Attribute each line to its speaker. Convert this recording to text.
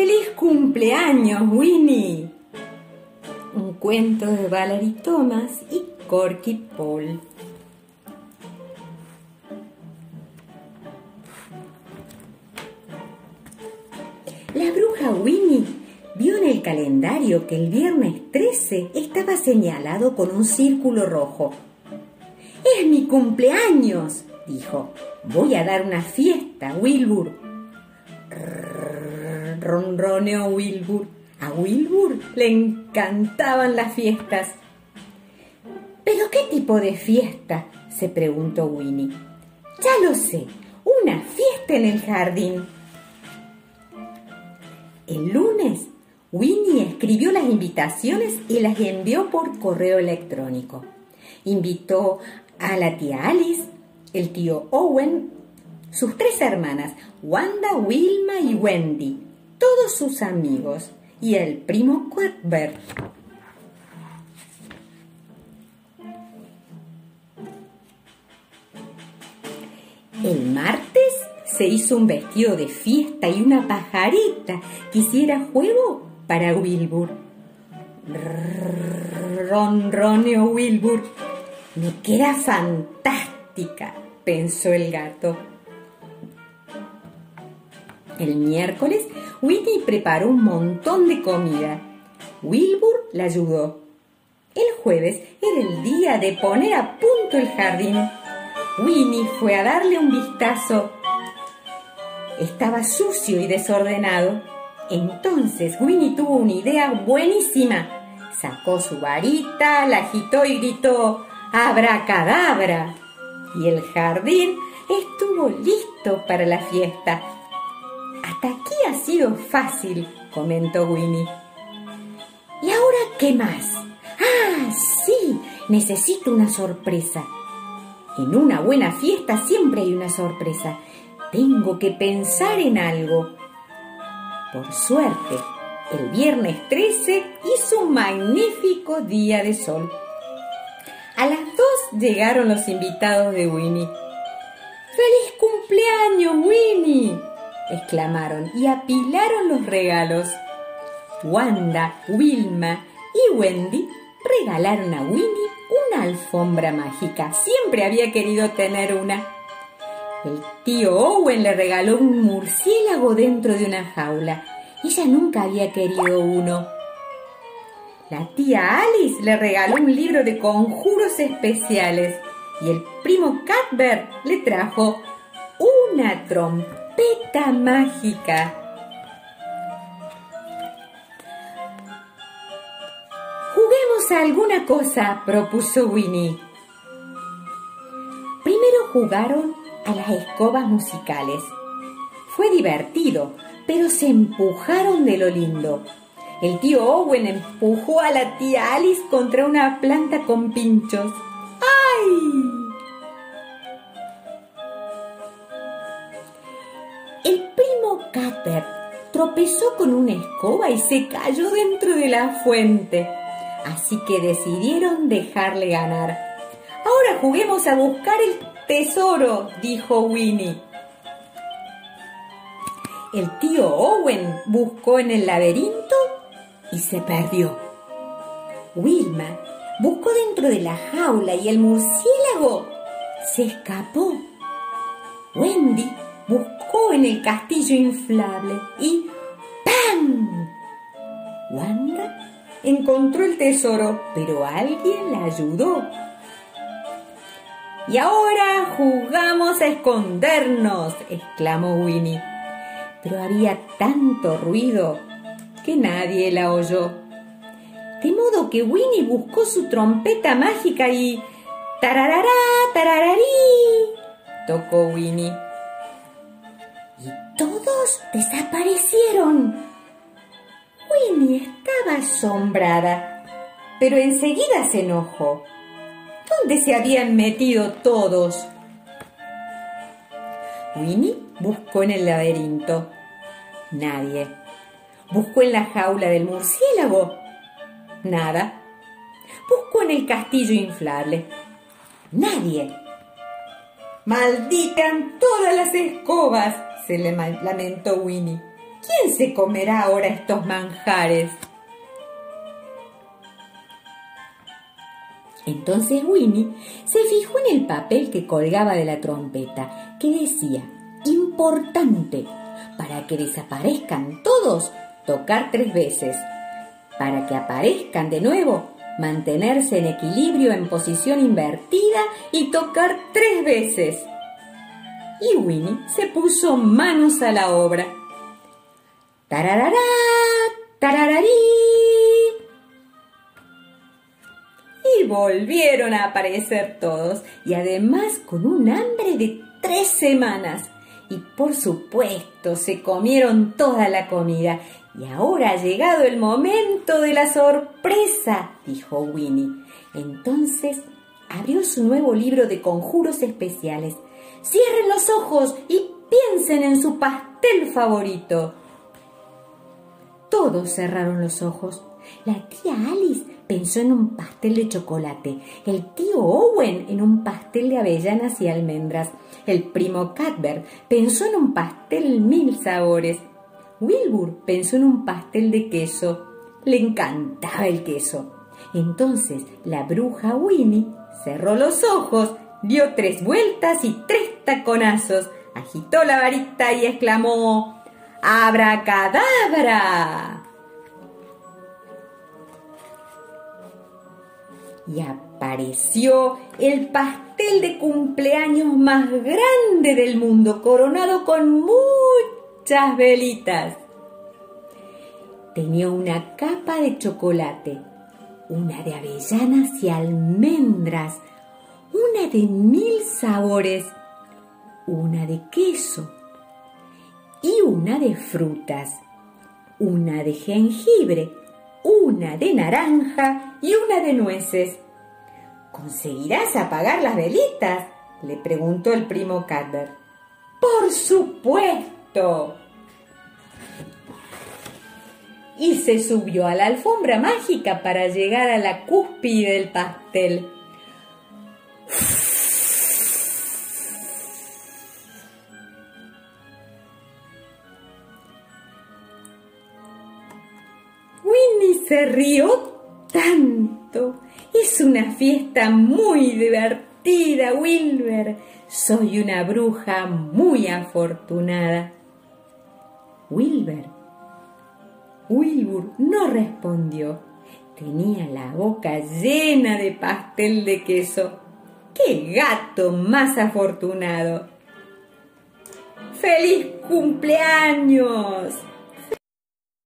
Speaker 1: ¡Feliz cumpleaños, Winnie! Un cuento de Valerie Thomas y Corky Paul. La bruja Winnie vio en el calendario que el viernes 13 estaba señalado con un círculo rojo. ¡Es mi cumpleaños! dijo. Voy a dar una fiesta, Wilbur. Ronroneó Wilbur. A Wilbur le encantaban las fiestas. ¿Pero qué tipo de fiesta? se preguntó Winnie. Ya lo sé, una fiesta en el jardín. El lunes, Winnie escribió las invitaciones y las envió por correo electrónico. Invitó a la tía Alice, el tío Owen, sus tres hermanas, Wanda, Wilma y Wendy, todos sus amigos y el primo Cuthbert. El martes se hizo un vestido de fiesta y una pajarita que hiciera juego para Wilbur. Ronroneó Wilbur. Me queda fantástica, pensó el gato. El miércoles, Winnie preparó un montón de comida. Wilbur la ayudó. El jueves era el día de poner a punto el jardín. Winnie fue a darle un vistazo. Estaba sucio y desordenado. Entonces Winnie tuvo una idea buenísima. Sacó su varita, la agitó y gritó ¡Abracadabra! Y el jardín estuvo listo para la fiesta. Hasta aquí ha sido fácil, comentó Winnie. ¿Y ahora qué más? Ah, sí, necesito una sorpresa. En una buena fiesta siempre hay una sorpresa. Tengo que pensar en algo. Por suerte, el viernes 13 hizo un magnífico día de sol. A las dos llegaron los invitados de Winnie. ¡Feliz cumpleaños, Winnie! Exclamaron y apilaron los regalos. Wanda, Wilma y Wendy regalaron a Winnie una alfombra mágica. Siempre había querido tener una. El tío Owen le regaló un murciélago dentro de una jaula. Ella nunca había querido uno. La tía Alice le regaló un libro de conjuros especiales y el primo Cuthbert le trajo una trompeta mágica. Juguemos a alguna cosa, propuso Winnie. Primero jugaron a las escobas musicales. Fue divertido, pero se empujaron de lo lindo. El tío Owen empujó a la tía Alice contra una planta con pinchos. ¡Ay! Tropezó con una escoba y se cayó dentro de la fuente. Así que decidieron dejarle ganar. Ahora juguemos a buscar el tesoro, dijo Winnie. El tío Owen buscó en el laberinto y se perdió. Wilma buscó dentro de la jaula y el murciélago se escapó. Wendy buscó en el castillo inflable y ¡pam! Wanda encontró el tesoro, pero alguien la ayudó. Y ahora jugamos a escondernos, exclamó Winnie. Pero había tanto ruido que nadie la oyó. De modo que Winnie buscó su trompeta mágica y tararará, tarararí, tocó Winnie. Todos desaparecieron. Winnie estaba asombrada, pero enseguida se enojó. ¿Dónde se habían metido todos? Winnie buscó en el laberinto. Nadie. Buscó en la jaula del murciélago. Nada. Buscó en el castillo inflable. Nadie. Malditan todas las escobas, se le lamentó Winnie. ¿quién se comerá ahora estos manjares? Entonces Winnie se fijó en el papel que colgaba de la trompeta, que decía, importante, para que desaparezcan todos, tocar tres veces. Para que aparezcan de nuevo, mantenerse en equilibrio en posición invertida y tocar tres veces. Y Winnie se puso manos a la obra. ¡Tararará! ¡Tarararí! Y volvieron a aparecer todos, y además con un hambre de tres semanas. Y por supuesto se comieron toda la comida. Y ahora ha llegado el momento de la sorpresa, dijo Winnie. Entonces abrió su nuevo libro de conjuros especiales. Cierren los ojos y piensen en su pastel favorito. Todos cerraron los ojos. La tía Alice pensó en un pastel de chocolate, el tío Owen en un pastel de avellanas y almendras, el primo Cadbert pensó en un pastel mil sabores, Wilbur pensó en un pastel de queso, le encantaba el queso. Entonces la bruja Winnie cerró los ojos, dio tres vueltas y tres taconazos, agitó la varita y exclamó ¡Abracadabra! y apareció el pastel de cumpleaños más grande del mundo, coronado con muchas velitas. Tenía una capa de chocolate, una de avellanas y almendras, una de mil sabores, una de queso y una de frutas, una de jengibre, una de naranja y una de nueces. ¿Conseguirás apagar las velitas? le preguntó el primo Cadbert. Por supuesto. Y se subió a la alfombra mágica para llegar a la cúspide del pastel. Winnie se rió tanto. Es una fiesta muy divertida, Wilber. Soy una bruja muy afortunada. Wilber. Wilbur no respondió. Tenía la boca llena de pastel de queso. ¡Qué gato más afortunado! ¡Feliz cumpleaños!